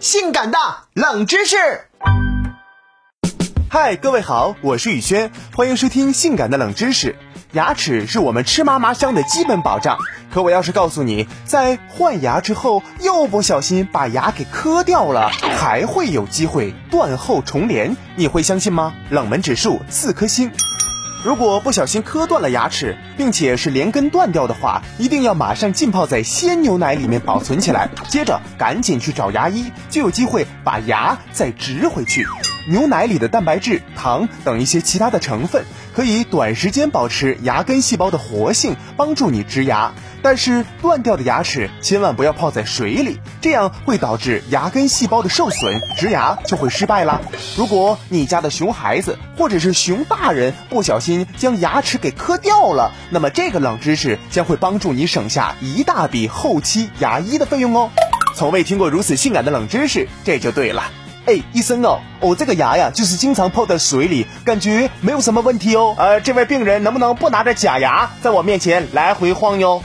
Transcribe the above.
性感的冷知识。嗨，各位好，我是宇轩，欢迎收听《性感的冷知识》。牙齿是我们吃嘛嘛香的基本保障，可我要是告诉你，在换牙之后又不小心把牙给磕掉了，还会有机会断后重连，你会相信吗？冷门指数四颗星。如果不小心磕断了牙齿，并且是连根断掉的话，一定要马上浸泡在鲜牛奶里面保存起来，接着赶紧去找牙医，就有机会把牙再植回去。牛奶里的蛋白质、糖等一些其他的成分，可以短时间保持牙根细胞的活性，帮助你植牙。但是断掉的牙齿千万不要泡在水里，这样会导致牙根细胞的受损，植牙就会失败啦。如果你家的熊孩子或者是熊大人不小心将牙齿给磕掉了，那么这个冷知识将会帮助你省下一大笔后期牙医的费用哦。从未听过如此性感的冷知识，这就对了。哎，医生哦，我这个牙呀，就是经常泡在水里，感觉没有什么问题哦。呃，这位病人能不能不拿着假牙在我面前来回晃悠？